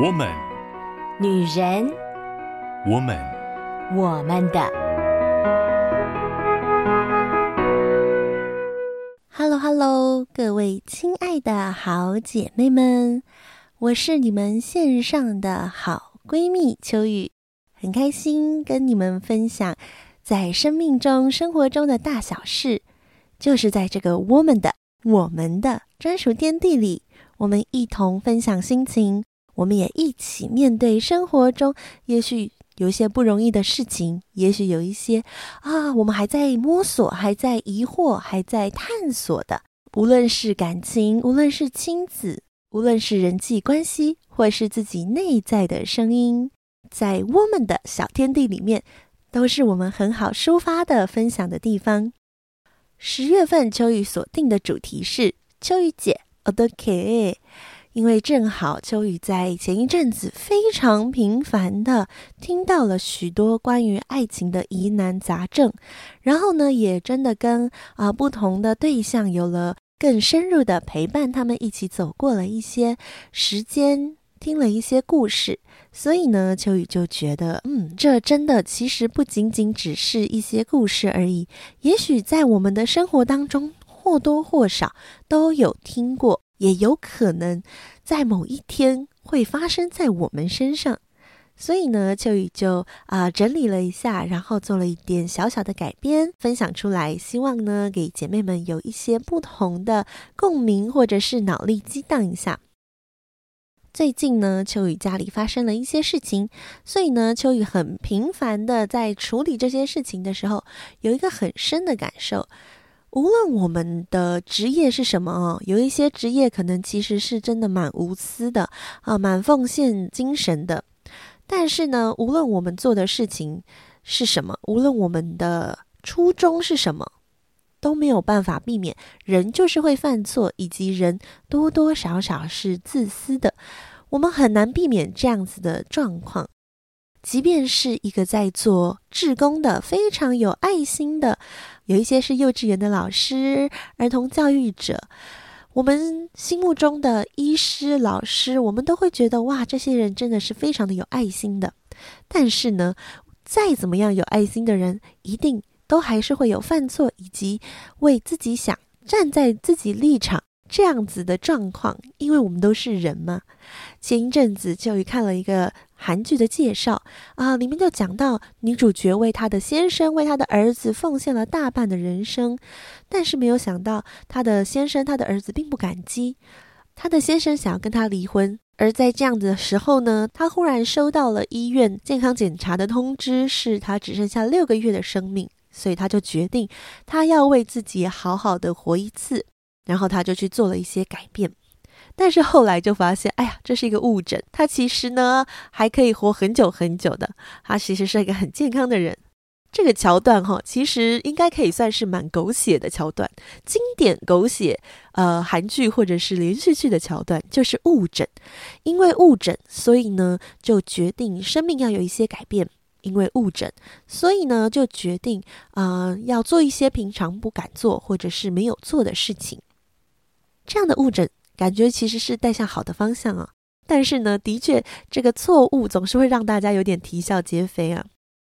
我们，女人，我们，我们的。Hello，Hello，各位亲爱的好姐妹们，我是你们线上的好闺蜜秋雨，很开心跟你们分享在生命中、生活中的大小事，就是在这个我们的、我们的专属天地里，我们一同分享心情。我们也一起面对生活中，也许有一些不容易的事情，也许有一些啊，我们还在摸索、还在疑惑、还在探索的。无论是感情，无论是亲子，无论是人际关系，或是自己内在的声音，在我们的小天地里面，都是我们很好抒发的、分享的地方。十月份秋雨锁定的主题是秋雨姐，，OK。因为正好秋雨在前一阵子非常频繁的听到了许多关于爱情的疑难杂症，然后呢，也真的跟啊、不同的对象有了更深入的陪伴，他们一起走过了一些时间，听了一些故事，所以呢，秋雨就觉得，嗯，这真的其实不仅仅只是一些故事而已，也许在我们的生活当中或多或少都有听过。也有可能在某一天会发生在我们身上，所以呢，秋雨就啊、整理了一下，然后做了一点小小的改编，分享出来，希望呢给姐妹们有一些不同的共鸣，或者是脑力激荡一下。最近呢，秋雨家里发生了一些事情，所以呢，秋雨很频繁的在处理这些事情的时候，有一个很深的感受。无论我们的职业是什么哦，有一些职业可能其实是真的蛮无私的啊，蛮奉献精神的。但是呢，无论我们做的事情是什么，无论我们的初衷是什么，都没有办法避免人就是会犯错，以及人多多少少是自私的。我们很难避免这样子的状况。即便是一个在做志工的、非常有爱心的，有一些是幼稚园的老师、儿童教育者，我们心目中的医师、老师，我们都会觉得哇，这些人真的是非常的有爱心的。但是呢，再怎么样有爱心的人，一定都还是会有犯错，以及为自己想、站在自己立场这样子的状况，因为我们都是人嘛。前一阵子就看了一个。韩剧的介绍。啊，里面就讲到女主角为她的先生、为她的儿子奉献了大半的人生，但是没有想到她的先生、她的儿子并不感激。她的先生想要跟她离婚，而在这样子的时候呢，她忽然收到了医院健康检查的通知，是她只剩下六个月的生命，所以她就决定她要为自己好好的活一次，然后她就去做了一些改变。但是后来就发现，哎呀，这是一个误诊。他其实呢还可以活很久很久的，他其实是一个很健康的人。这个桥段哈，其实应该可以算是蛮狗血的桥段，经典狗血呃韩剧或者是连续剧的桥段，就是误诊。因为误诊，所以呢就决定生命要有一些改变。因为误诊，所以呢就决定呃要做一些平常不敢做或者是没有做的事情。这样的误诊。感觉其实是带向好的方向啊，但是呢，的确这个错误总是会让大家有点啼笑皆非啊。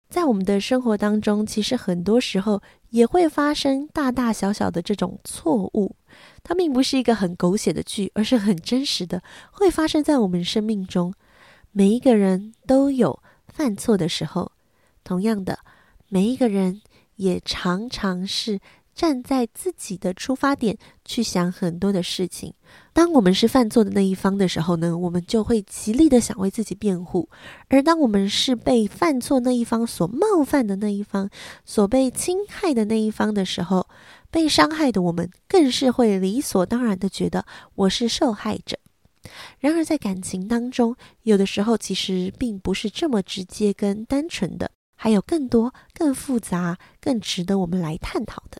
在我们的生活当中，其实很多时候也会发生大大小小的这种错误，它并不是一个很狗血的剧，而是很真实的，会发生在我们生命中。每一个人都有犯错的时候，同样的，每一个人也常常是。站在自己的出发点去想很多的事情。当我们是犯错的那一方的时候呢，我们就会极力的想为自己辩护；而当我们是被犯错那一方所冒犯的那一方，所被侵害的那一方的时候，被伤害的我们更是会理所当然的觉得我是受害者。然而，在感情当中，有的时候其实并不是这么直接跟单纯的，还有更多、更复杂、更值得我们来探讨的。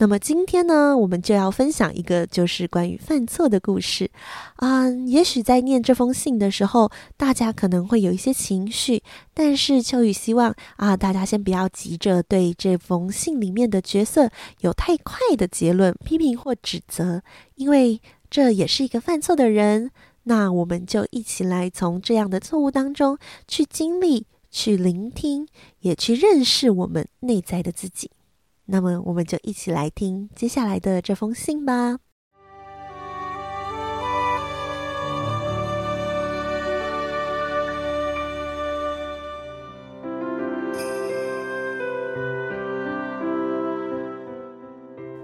那么今天呢，我们就要分享一个就是关于犯错的故事啊、呃。也许在念这封信的时候，大家可能会有一些情绪，但是秋雨希望啊，大家先不要急着对这封信里面的角色有太快的结论、批评或指责，因为这也是一个犯错的人。那我们就一起来从这样的错误当中去经历、去聆听，也去认识我们内在的自己。那么，我们就一起来听接下来的这封信吧。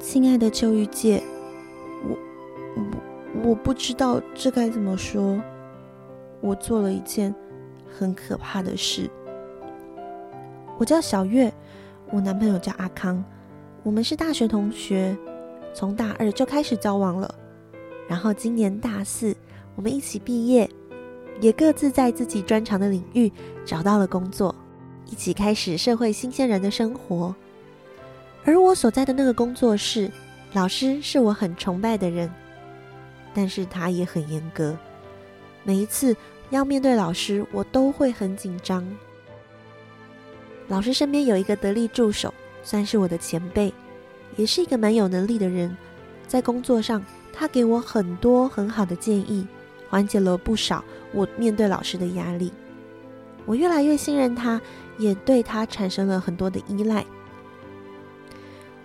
亲爱的秋玉姐，我我我不知道这该怎么说。我做了一件很可怕的事。我叫小月，我男朋友叫阿康，我们是大学同学，从大二就开始交往了。然后今年大四，我们一起毕业，也各自在自己专长的领域找到了工作，一起开始社会新鲜人的生活。而我所在的那个工作室，老师是我很崇拜的人，但是他也很严格。每一次要面对老师，我都会很紧张。老师身边有一个得力助手，算是我的前辈，也是一个蛮有能力的人。在工作上，他给我很多很好的建议，缓解了不少我面对老师的压力。我越来越信任他，也对他产生了很多的依赖。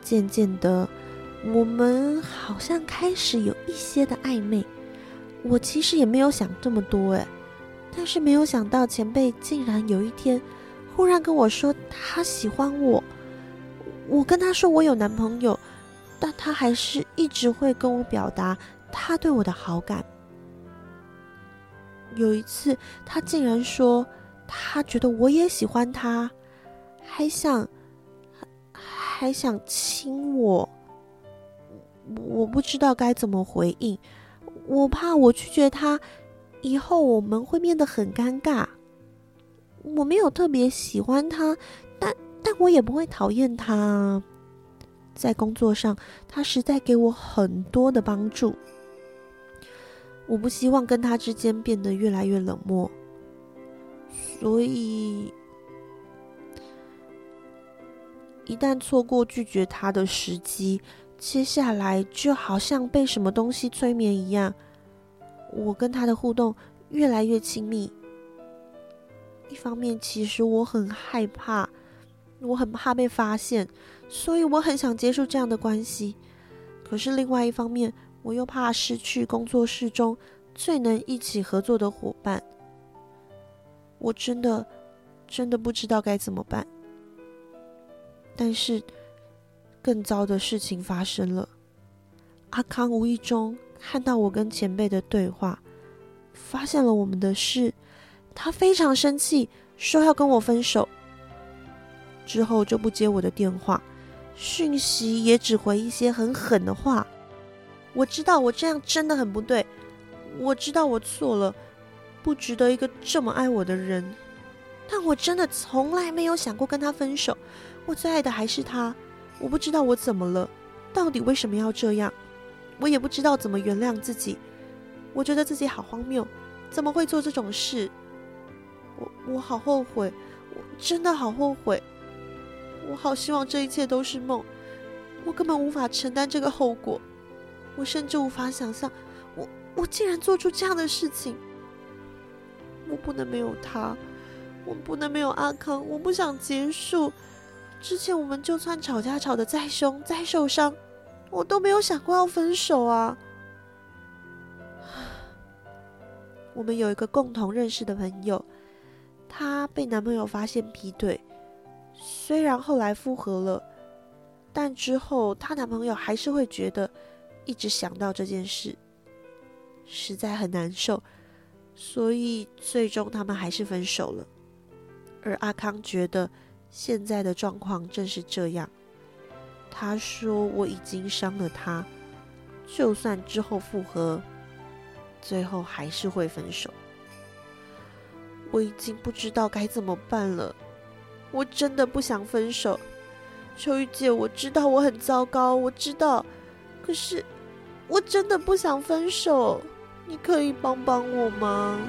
渐渐的，我们好像开始有一些的暧昧。我其实也没有想这么多，诶，但是没有想到前辈竟然有一天忽然跟我说他喜欢我。我跟他说我有男朋友，但他还是一直会跟我表达他对我的好感。有一次，他竟然说他觉得我也喜欢他，还想。还想亲我，我不知道该怎么回应，我怕我拒绝他，以后我们会变得很尴尬。我没有特别喜欢他，但但我也不会讨厌他。在工作上，他实在给我很多的帮助，我不希望跟他之间变得越来越冷漠，所以。一旦错过拒绝他的时机，接下来就好像被什么东西催眠一样，我跟他的互动越来越亲密。一方面，其实我很害怕，我很怕被发现，所以我很想结束这样的关系。可是另外一方面，我又怕失去工作室中最能一起合作的伙伴。我真的，真的不知道该怎么办。但是，更糟的事情发生了。阿康无意中看到我跟前辈的对话，发现了我们的事，他非常生气，说要跟我分手。之后就不接我的电话，讯息也只回一些很狠的话。我知道我这样真的很不对，我知道我错了，不值得一个这么爱我的人。但我真的从来没有想过跟他分手。我最爱的还是他，我不知道我怎么了，到底为什么要这样？我也不知道怎么原谅自己。我觉得自己好荒谬，怎么会做这种事？我我好后悔，我真的好后悔。我好希望这一切都是梦，我根本无法承担这个后果。我甚至无法想象，我我竟然做出这样的事情。我不能没有他，我不能没有阿康，我不想结束。之前我们就算吵架吵得再凶再受伤，我都没有想过要分手啊。我们有一个共同认识的朋友，她被男朋友发现劈腿，虽然后来复合了，但之后她男朋友还是会觉得一直想到这件事，实在很难受，所以最终他们还是分手了。而阿康觉得。现在的状况正是这样。他说：“我已经伤了他，就算之后复合，最后还是会分手。我已经不知道该怎么办了。我真的不想分手，秋雨姐，我知道我很糟糕，我知道，可是我真的不想分手。你可以帮帮我吗？”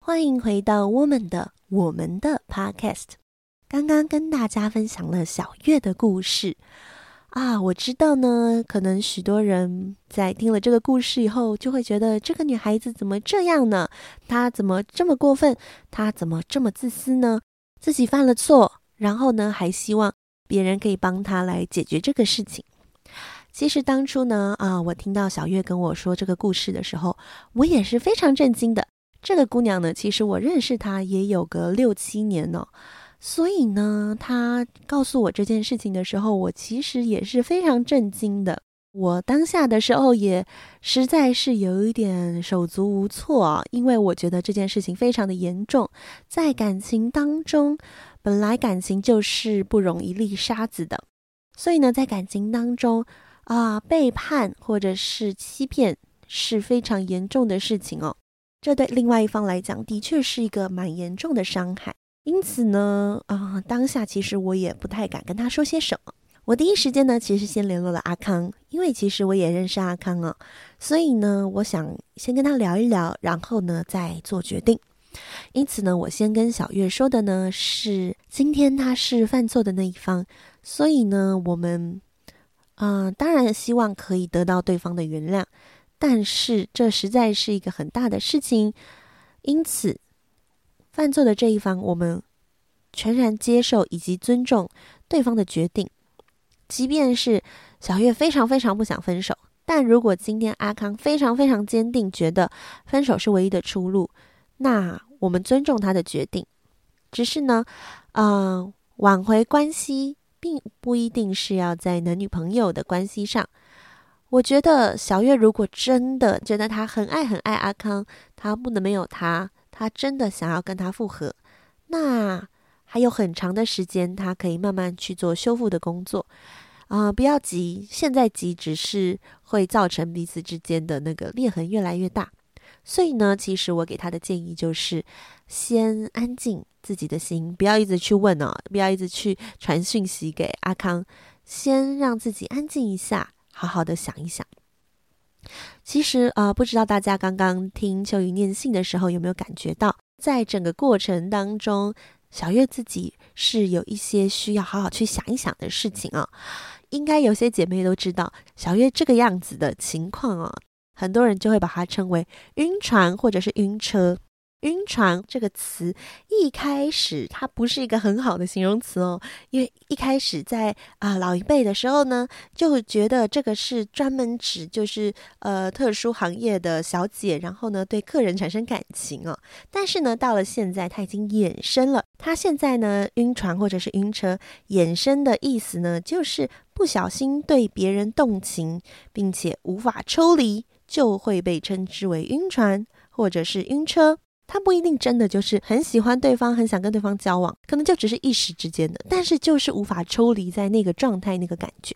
欢迎回到我们的我们的 Podcast。刚刚跟大家分享了小月的故事啊，我知道呢，可能许多人在听了这个故事以后，就会觉得这个女孩子怎么这样呢？她怎么这么过分？她怎么这么自私呢？自己犯了错，然后呢，还希望别人可以帮她来解决这个事情。其实当初呢，啊，我听到小月跟我说这个故事的时候，我也是非常震惊的。这个姑娘呢，其实我认识她也有个六七年了。所以呢，他告诉我这件事情的时候，我其实也是非常震惊的。我当下的时候也实在是有一点手足无措啊，因为我觉得这件事情非常的严重。在感情当中，本来感情就是不容一粒沙子的，所以呢，在感情当中啊，背叛或者是欺骗是非常严重的事情哦。这对另外一方来讲，的确是一个蛮严重的伤害。因此呢，啊、当下其实我也不太敢跟他说些什么。我第一时间呢，其实先联络了阿康，因为其实我也认识阿康啊，所以呢，我想先跟他聊一聊，然后呢再做决定。因此呢，我先跟小月说的呢是，今天他是犯错的那一方，所以呢，我们啊、当然希望可以得到对方的原谅，但是这实在是一个很大的事情，因此。犯错的这一方，我们全然接受以及尊重对方的决定，即便是小月非常非常不想分手，但如果今天阿康非常非常坚定，觉得分手是唯一的出路，那我们尊重他的决定。只是呢，嗯、挽回关系并不一定是要在男女朋友的关系上。我觉得小月如果真的觉得他很爱很爱阿康，他不能没有他。他真的想要跟他复合，那还有很长的时间，他可以慢慢去做修复的工作啊、不要急，现在急只是会造成彼此之间的那个裂痕越来越大。所以呢，其实我给他的建议就是，先安静自己的心，不要一直去问哦，不要一直去传讯息给阿康，先让自己安静一下，好好的想一想。其实啊、不知道大家刚刚听秋雨念信的时候有没有感觉到，在整个过程当中，小月自己是有一些需要好好去想一想的事情啊。应该有些姐妹都知道，小月这个样子的情况啊，很多人就会把它称为晕船或者是晕车。晕船这个词一开始它不是一个很好的形容词哦，因为一开始在啊、老一辈的时候呢，就觉得这个是专门指就是呃特殊行业的小姐，然后呢对客人产生感情哦。但是呢到了现在，它已经衍生了，它现在呢晕船或者是晕车衍生的意思呢，就是不小心对别人动情，并且无法抽离，就会被称之为晕船或者是晕车。他不一定真的就是很喜欢对方，很想跟对方交往，可能就只是一时之间的，但是就是无法抽离在那个状态、那个感觉。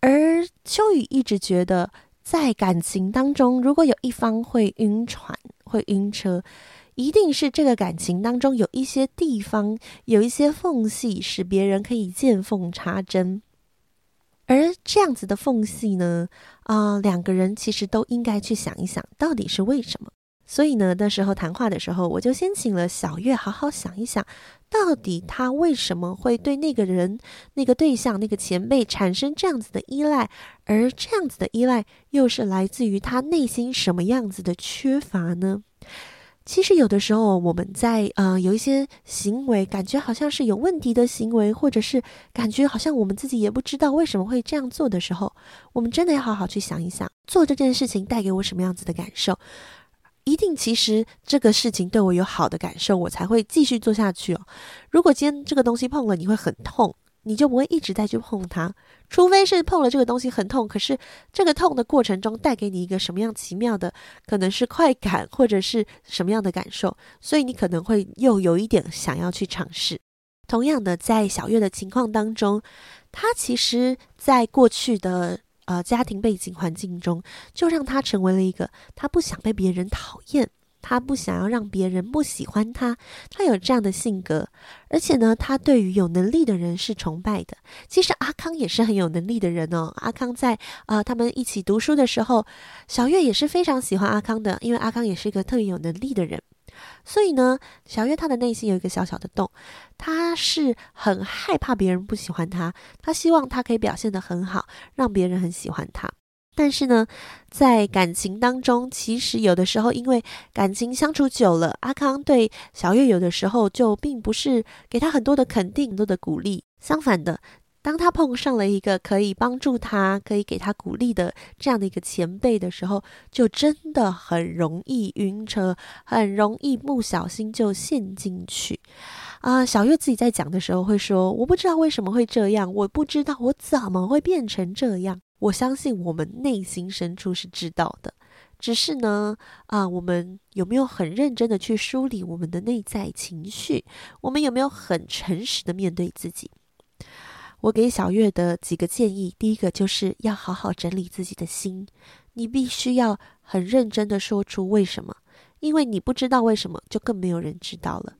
而秋雨一直觉得，在感情当中，如果有一方会晕船、会晕车，一定是这个感情当中有一些地方有一些缝隙，使别人可以见缝插针。而这样子的缝隙呢，啊、两个人其实都应该去想一想，到底是为什么。所以呢，那时候谈话的时候，我就先请了小月好好想一想，到底他为什么会对那个人、那个对象、那个前辈产生这样子的依赖，而这样子的依赖又是来自于他内心什么样子的缺乏呢？其实有的时候我们在呃有一些行为，感觉好像是有问题的行为，或者是感觉好像我们自己也不知道为什么会这样做的时候，我们真的要好好去想一想，做这件事情带给我什么样子的感受。一定，其实这个事情对我有好的感受，我才会继续做下去哦。如果今天这个东西碰了你会很痛，你就不会一直再去碰它。除非是碰了这个东西很痛，可是这个痛的过程中带给你一个什么样奇妙的，可能是快感或者是什么样的感受，所以你可能会又有一点想要去尝试。同样的，在小月的情况当中，她其实在过去的。呃，家庭背景环境中，就让他成为了一个他不想被别人讨厌，他不想要让别人不喜欢他，他有这样的性格，而且呢，他对于有能力的人是崇拜的。其实阿康也是很有能力的人哦。阿康在呃他们一起读书的时候，小月也是非常喜欢阿康的，因为阿康也是一个特别有能力的人。所以呢，小月她的内心有一个小小的洞，她是很害怕别人不喜欢她，她希望她可以表现得很好，让别人很喜欢她。但是呢，在感情当中，其实有的时候因为感情相处久了，阿康对小月有的时候就并不是给她很多的肯定、很多的鼓励，相反的。当他碰上了一个可以帮助他、可以给他鼓励的这样的一个前辈的时候，就真的很容易晕车，很容易不小心就陷进去。啊，小月自己在讲的时候会说：“我不知道为什么会这样，我不知道我怎么会变成这样。我相信我们内心深处是知道的，只是呢，啊，我们有没有很认真的去梳理我们的内在情绪？我们有没有很诚实的面对自己？”我给小月的几个建议，第一个就是要好好整理自己的心，你必须要很认真的说出为什么，因为你不知道为什么，就更没有人知道了。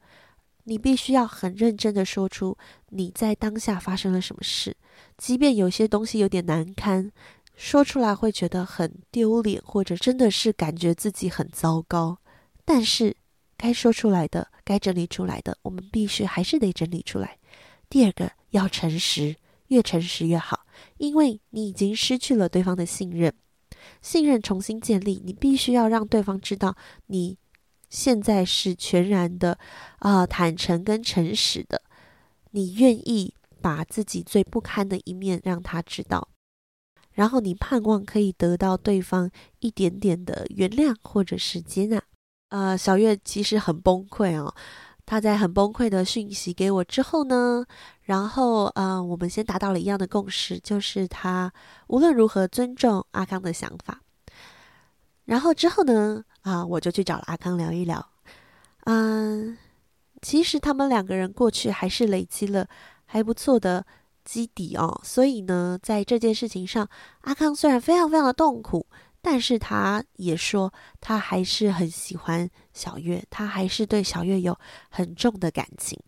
你必须要很认真的说出你在当下发生了什么事，即便有些东西有点难堪，说出来会觉得很丢脸，或者真的是感觉自己很糟糕，但是该说出来的，该整理出来的，我们必须还是得整理出来。第二个要诚实，越诚实越好，因为你已经失去了对方的信任，信任重新建立，你必须要让对方知道你现在是全然的啊、坦诚跟诚实的，你愿意把自己最不堪的一面让他知道，然后你盼望可以得到对方一点点的原谅或者是接纳。呃，小月其实很崩溃哦。他在很崩溃的讯息给我之后呢，然后呃，我们先达到了一样的共识，就是他无论如何尊重阿康的想法。然后之后呢，啊、我就去找了阿康聊一聊。嗯、其实他们两个人过去还是累积了还不错的基底哦，所以呢，在这件事情上，阿康虽然非常非常的痛苦。但是他也说，他还是很喜欢小月，他还是对小月有很重的感情。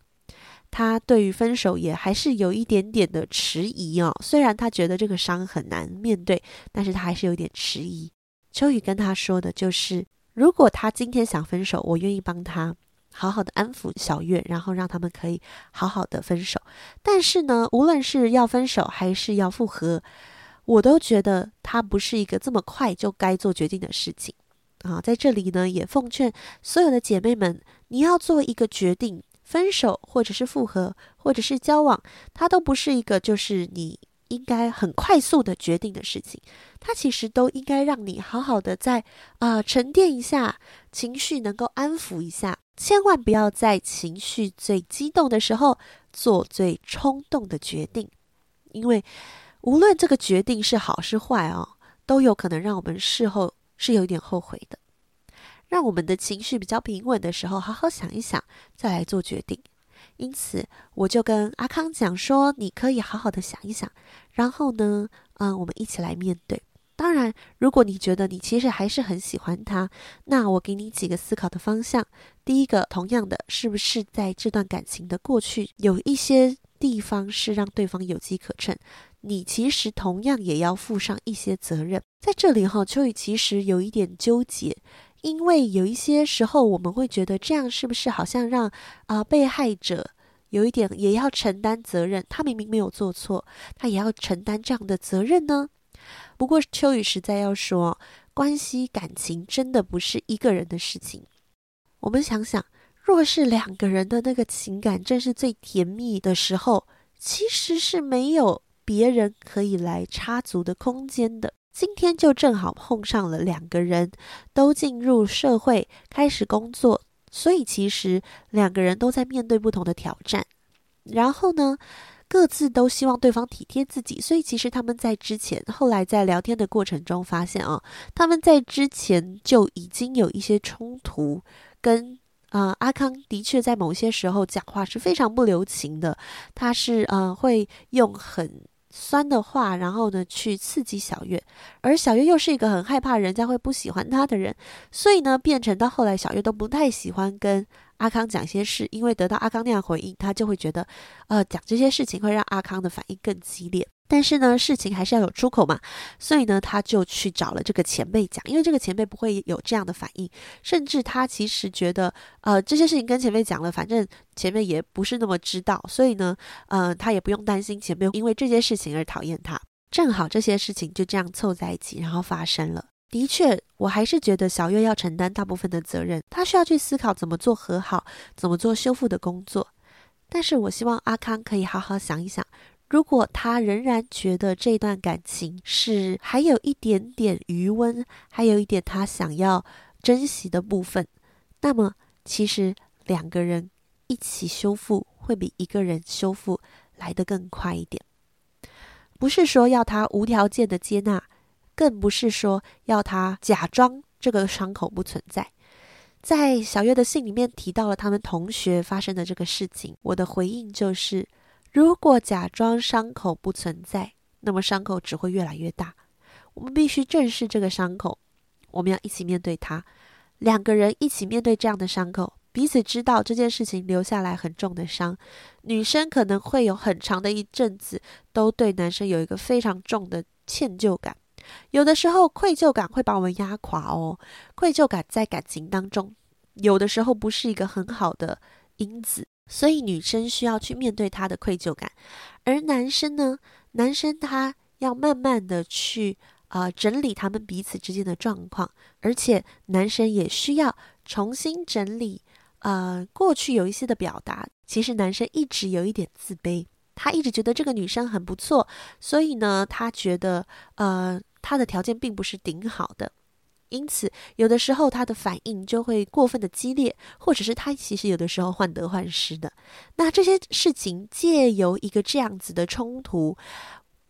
他对于分手也还是有一点点的迟疑哦。虽然他觉得这个伤很难面对，但是他还是有点迟疑。秋雨跟他说的就是，如果他今天想分手，我愿意帮他好好的安抚小月，然后让他们可以好好的分手。但是呢，无论是要分手还是要复合。我都觉得它不是一个这么快就该做决定的事情啊！在这里呢，也奉劝所有的姐妹们，你要做一个决定，分手或者是复合，或者是交往，它都不是一个就是你应该很快速的决定的事情。它其实都应该让你好好的在啊、沉淀一下情绪，能够安抚一下，千万不要在情绪最激动的时候做最冲动的决定，因为。无论这个决定是好是坏哦，都有可能让我们事后是有点后悔的。让我们的情绪比较平稳的时候，好好想一想，再来做决定。因此，我就跟阿康讲说，你可以好好的想一想，然后呢，嗯，我们一起来面对。当然，如果你觉得你其实还是很喜欢他，那我给你几个思考的方向。第一个，同样的，是不是在这段感情的过去，有一些地方是让对方有机可乘？你其实同样也要负上一些责任。在这里哈，秋雨其实有一点纠结，因为有一些时候我们会觉得这样是不是好像让啊、被害者有一点也要承担责任？他明明没有做错，他也要承担这样的责任呢？不过秋雨实在要说，关系感情真的不是一个人的事情。我们想想，若是两个人的那个情感正是最甜蜜的时候，其实是没有。别人可以来插足的空间的，今天就正好碰上了两个人都进入社会开始工作，所以其实两个人都在面对不同的挑战。然后呢，各自都希望对方体贴自己，所以其实他们在之前，后来在聊天的过程中发现啊，他们在之前就已经有一些冲突跟。啊、阿康的确在某些时候讲话是非常不留情的，他是呃会用很酸的话，然后呢去刺激小月，而小月又是一个很害怕人家会不喜欢她的人，所以呢变成到后来小月都不太喜欢跟阿康讲些事，因为得到阿康那样回应，他就会觉得呃讲这些事情会让阿康的反应更激烈。但是呢，事情还是要有出口嘛，所以呢，他就去找了这个前辈讲，因为这个前辈不会有这样的反应，甚至他其实觉得，呃，这些事情跟前辈讲了，反正前辈也不是那么知道，所以呢，呃，他也不用担心前辈因为这些事情而讨厌他。正好这些事情就这样凑在一起，然后发生了。的确，我还是觉得小月要承担大部分的责任，他需要去思考怎么做和好，怎么做修复的工作。但是我希望阿康可以好好想一想。如果他仍然觉得这段感情是还有一点点余温，还有一点他想要珍惜的部分，那么其实两个人一起修复会比一个人修复来得更快一点。不是说要他无条件的接纳，更不是说要他假装这个伤口不存在。在小月的信里面提到了他们同学发生的这个事情，我的回应就是。如果假装伤口不存在，那么伤口只会越来越大。我们必须正视这个伤口，我们要一起面对它。两个人一起面对这样的伤口，彼此知道这件事情留下来很重的伤。女生可能会有很长的一阵子都对男生有一个非常重的歉疚感，有的时候愧疚感会把我们压垮哦。愧疚感在感情当中，有的时候不是一个很好的因子。所以女生需要去面对她的愧疚感，而男生呢，男生他要慢慢的去啊、呃、整理他们彼此之间的状况，而且男生也需要重新整理呃过去有一些的表达。其实男生一直有一点自卑，他一直觉得这个女生很不错，所以呢，他觉得呃他的条件并不是顶好的。因此，有的时候他的反应就会过分的激烈，或者是他其实有的时候患得患失的。那这些事情借由一个这样子的冲突，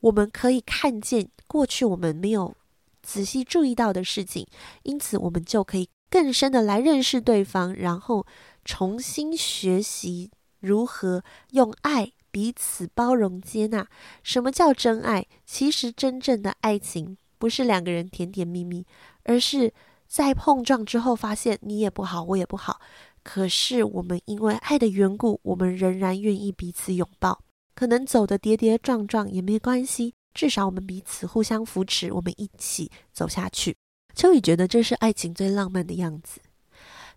我们可以看见过去我们没有仔细注意到的事情，因此我们就可以更深的来认识对方，然后重新学习如何用爱彼此包容接纳。什么叫真爱？其实真正的爱情不是两个人甜甜蜜蜜。而是在碰撞之后，发现你也不好，我也不好。可是我们因为爱的缘故，我们仍然愿意彼此拥抱。可能走得跌跌撞撞也没关系，至少我们彼此互相扶持，我们一起走下去。秋雨觉得这是爱情最浪漫的样子。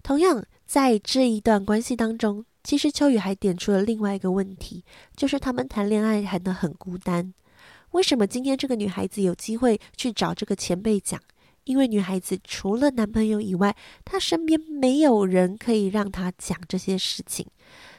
同样，在这一段关系当中，其实秋雨还点出了另外一个问题，就是他们谈恋爱谈得很孤单。为什么今天这个女孩子有机会去找这个前辈讲？因为女孩子除了男朋友以外，她身边没有人可以让她讲这些事情，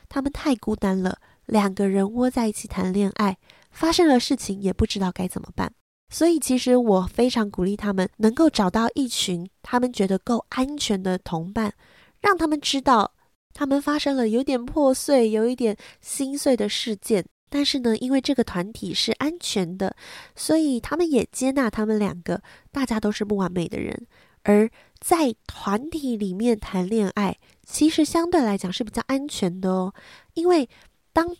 他们太孤单了。两个人窝在一起谈恋爱，发生了事情也不知道该怎么办。所以，其实我非常鼓励他们能够找到一群他们觉得够安全的同伴，让他们知道他们发生了有点破碎、有一点心碎的事件。但是呢，因为这个团体是安全的，所以他们也接纳他们两个。大家都是不完美的人，而在团体里面谈恋爱，其实相对来讲是比较安全的哦。因为当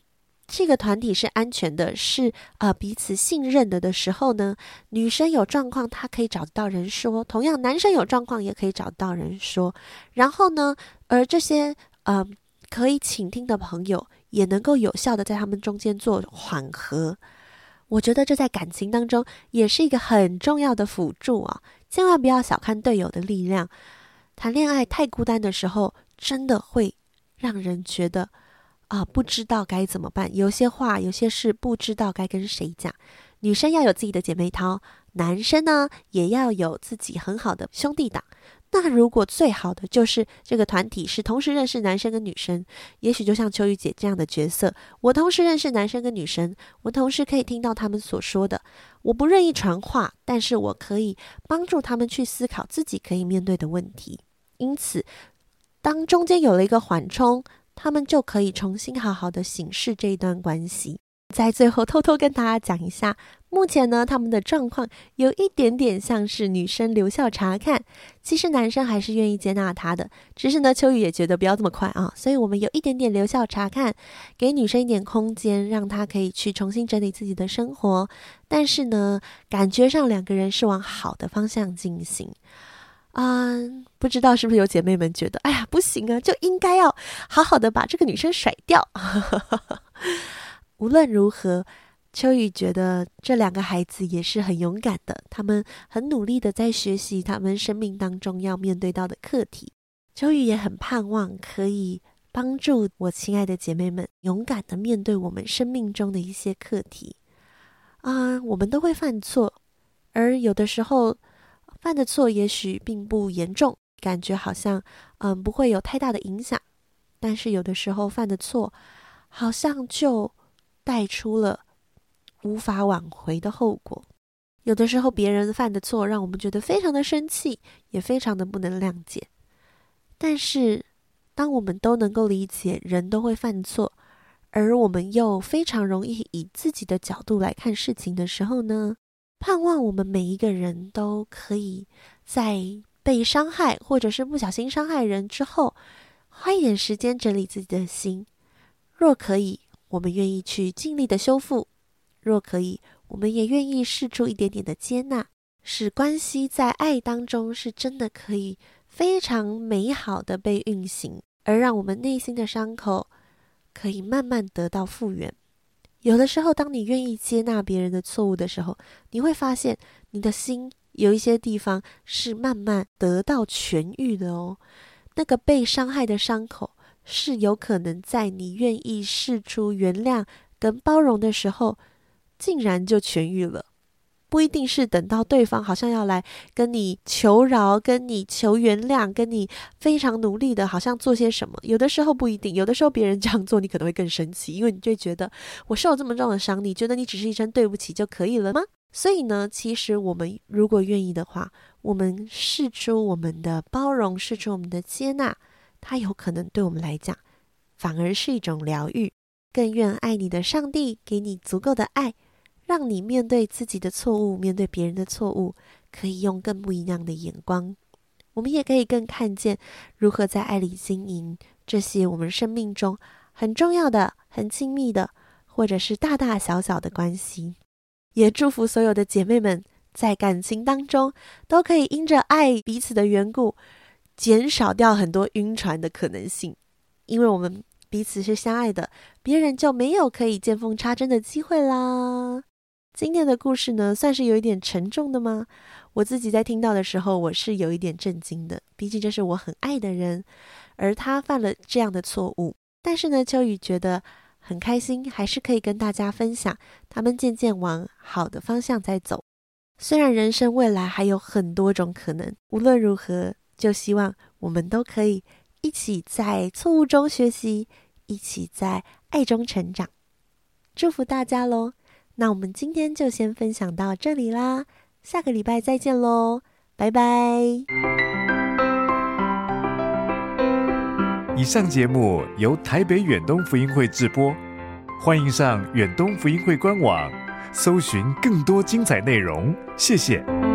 这个团体是安全的，是呃彼此信任的的时候呢，女生有状况，她可以找得到人说；同样，男生有状况也可以找得到人说。然后呢，而这些呃可以倾听的朋友。也能够有效的在他们中间做缓和，我觉得这在感情当中也是一个很重要的辅助啊！千万不要小看队友的力量。谈恋爱太孤单的时候，真的会让人觉得啊，不知道该怎么办。有些话，有些事，不知道该跟谁讲。女生要有自己的姐妹淘，男生呢也要有自己很好的兄弟党。那如果最好的就是这个团体是同时认识男生跟女生，也许就像秋雨姐这样的角色，我同时认识男生跟女生，我同时可以听到他们所说的。我不愿意传话，但是我可以帮助他们去思考自己可以面对的问题。因此，当中间有了一个缓冲，他们就可以重新好好的审视这一段关系。在最后偷偷跟大家讲一下，目前呢，他们的状况有一点点像是女生留校察看，其实男生还是愿意接纳她的，只是呢，秋雨也觉得不要这么快啊，所以我们有一点点留校察看，给女生一点空间，让她可以去重新整理自己的生活，但是呢，感觉上两个人是往好的方向进行，嗯，不知道是不是有姐妹们觉得，哎呀，不行啊，就应该要好好的把这个女生甩掉。无论如何，秋雨觉得这两个孩子也是很勇敢的，他们很努力的在学习他们生命当中要面对到的课题。秋雨也很盼望可以帮助我亲爱的姐妹们勇敢的面对我们生命中的一些课题。啊，我们都会犯错，而有的时候犯的错也许并不严重，感觉好像嗯不会有太大的影响，但是有的时候犯的错好像就带出了无法挽回的后果。有的时候别人犯的错让我们觉得非常的生气，也非常的不能谅解。但是当我们都能够理解人都会犯错。而我们又非常容易以自己的角度来看事情的时候呢，盼望我们每一个人都可以在被伤害或者是不小心伤害人之后，花一点时间整理自己的心。若可以，我们愿意去尽力的修复；若可以，我们也愿意试出一点点的接纳，使关系在爱当中是真的可以非常美好的被运行，而让我们内心的伤口。可以慢慢得到复原。有的时候，当你愿意接纳别人的错误的时候，你会发现你的心有一些地方是慢慢得到痊愈的哦。那个被伤害的伤口是有可能在你愿意释出原谅跟包容的时候，竟然就痊愈了。不一定是等到对方好像要来跟你求饶、跟你求原谅、跟你非常努力的，好像做些什么。有的时候不一定，有的时候别人这样做，你可能会更生气，因为你就觉得我受了这么重的伤，你觉得你只是一声对不起就可以了吗？所以呢，其实我们如果愿意的话，我们释出我们的包容，释出我们的接纳，它有可能对我们来讲反而是一种疗愈。更愿爱你的上帝给你足够的爱。让你面对自己的错误，面对别人的错误，可以用更不一样的眼光。我们也可以更看见如何在爱里经营这些我们生命中很重要的、很亲密的，或者是大大小小的关系。也祝福所有的姐妹们在感情当中都可以因着爱彼此的缘故，减少掉很多晕船的可能性。因为我们彼此是相爱的，别人就没有可以见缝插针的机会啦。今天的故事呢，算是有一点沉重的吗？我自己在听到的时候，我是有一点震惊的。毕竟这是我很爱的人，而他犯了这样的错误。但是呢，秋雨觉得很开心，还是可以跟大家分享，他们渐渐往好的方向在走。虽然人生未来还有很多种可能，无论如何，就希望我们都可以一起在错误中学习，一起在爱中成长。祝福大家喽！那我们今天就先分享到这里啦，下个礼拜再见喽，拜拜。以上节目由台北远东福音会制播，欢迎上远东福音会官网，搜寻更多精彩内容，谢谢。